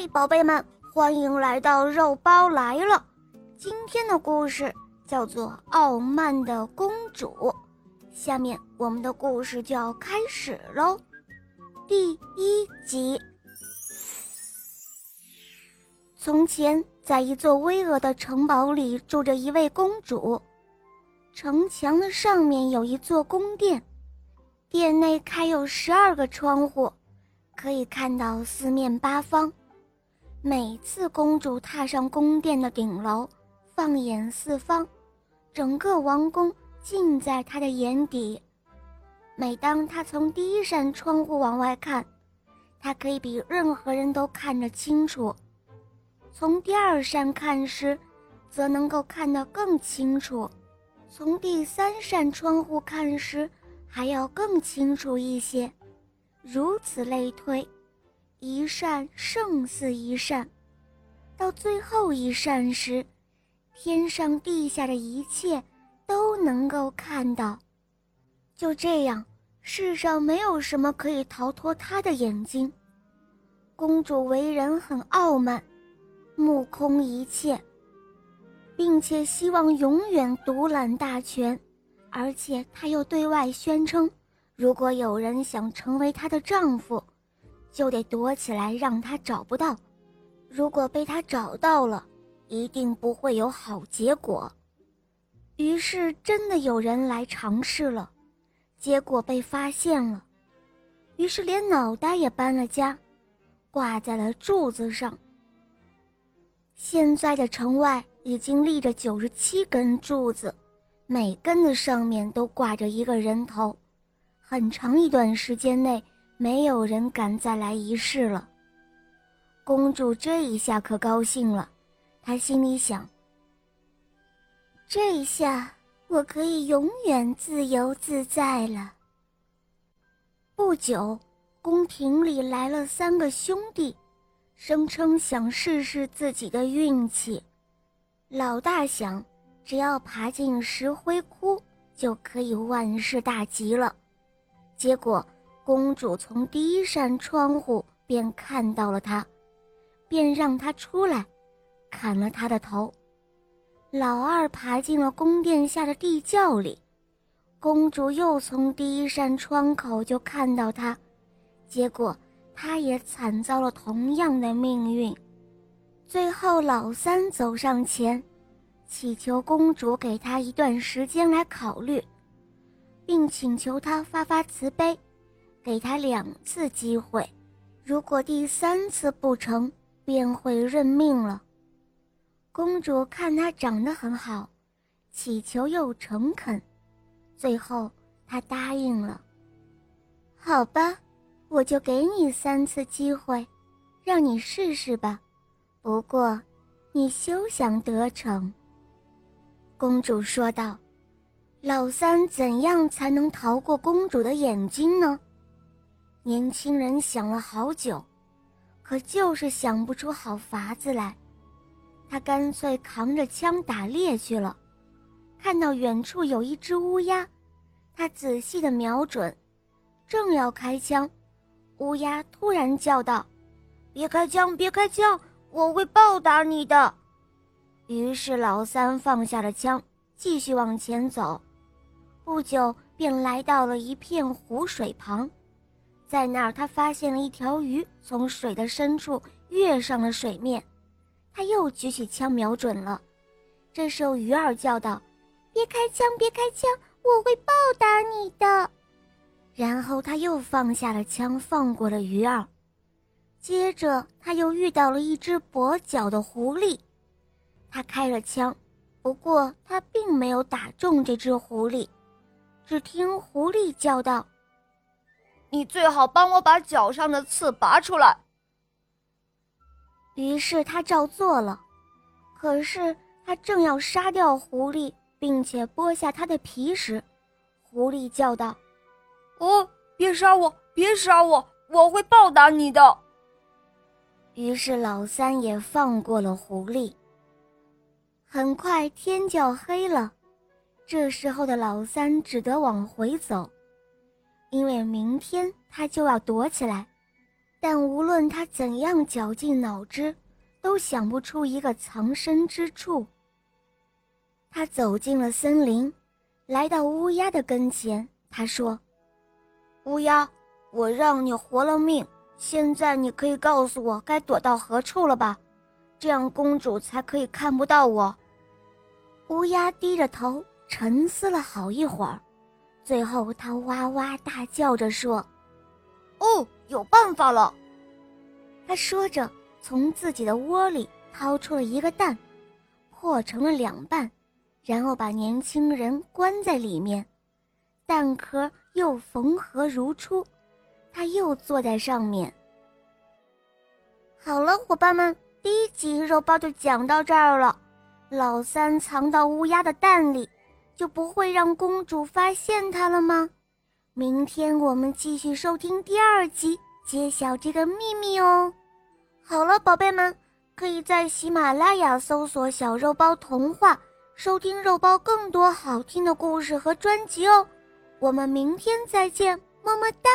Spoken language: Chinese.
嗨，宝贝们，欢迎来到肉包来了。今天的故事叫做《傲慢的公主》，下面我们的故事就要开始喽。第一集。从前，在一座巍峨的城堡里，住着一位公主。城墙的上面有一座宫殿，殿内开有十二个窗户，可以看到四面八方。每次公主踏上宫殿的顶楼，放眼四方，整个王宫尽在她的眼底。每当她从第一扇窗户往外看，她可以比任何人都看得清楚；从第二扇看时，则能够看得更清楚；从第三扇窗户看时，还要更清楚一些。如此类推。一扇胜似一扇，到最后一扇时，天上地下的一切都能够看到。就这样，世上没有什么可以逃脱他的眼睛。公主为人很傲慢，目空一切，并且希望永远独揽大权，而且她又对外宣称，如果有人想成为她的丈夫。就得躲起来，让他找不到。如果被他找到了，一定不会有好结果。于是，真的有人来尝试了，结果被发现了。于是，连脑袋也搬了家，挂在了柱子上。现在的城外已经立着九十七根柱子，每根的上面都挂着一个人头。很长一段时间内。没有人敢再来一试了。公主这一下可高兴了，她心里想：这一下我可以永远自由自在了。不久，宫廷里来了三个兄弟，声称想试试自己的运气。老大想，只要爬进石灰窟，就可以万事大吉了。结果。公主从第一扇窗户便看到了他，便让他出来，砍了他的头。老二爬进了宫殿下的地窖里，公主又从第一扇窗口就看到他，结果他也惨遭了同样的命运。最后，老三走上前，祈求公主给他一段时间来考虑，并请求他发发慈悲。给他两次机会，如果第三次不成，便会认命了。公主看他长得很好，乞求又诚恳，最后他答应了。好吧，我就给你三次机会，让你试试吧。不过，你休想得逞。”公主说道。“老三怎样才能逃过公主的眼睛呢？”年轻人想了好久，可就是想不出好法子来。他干脆扛着枪打猎去了。看到远处有一只乌鸦，他仔细的瞄准，正要开枪，乌鸦突然叫道：“别开枪，别开枪，我会报答你的。”于是老三放下了枪，继续往前走。不久便来到了一片湖水旁。在那儿，他发现了一条鱼从水的深处跃上了水面，他又举起枪瞄准了。这时候，鱼儿叫道：“别开枪，别开枪，我会报答你的。”然后他又放下了枪，放过了鱼儿。接着，他又遇到了一只跛脚的狐狸，他开了枪，不过他并没有打中这只狐狸。只听狐狸叫道。你最好帮我把脚上的刺拔出来。于是他照做了，可是他正要杀掉狐狸，并且剥下它的皮时，狐狸叫道：“哦，别杀我，别杀我，我会报答你的。”于是老三也放过了狐狸。很快天就要黑了，这时候的老三只得往回走。因为明天他就要躲起来，但无论他怎样绞尽脑汁，都想不出一个藏身之处。他走进了森林，来到乌鸦的跟前，他说：“乌鸦，我让你活了命，现在你可以告诉我该躲到何处了吧？这样公主才可以看不到我。”乌鸦低着头沉思了好一会儿，最后他哇哇大叫着说：“哦，有办法了！”他说着，从自己的窝里掏出了一个蛋，破成了两半，然后把年轻人关在里面，蛋壳又缝合如初，他又坐在上面。好了，伙伴们，第一集肉包就讲到这儿了。老三藏到乌鸦的蛋里，就不会让公主发现他了吗？明天我们继续收听第二集，揭晓这个秘密哦。好了，宝贝们，可以在喜马拉雅搜索“小肉包童话”，收听肉包更多好听的故事和专辑哦。我们明天再见，么么哒。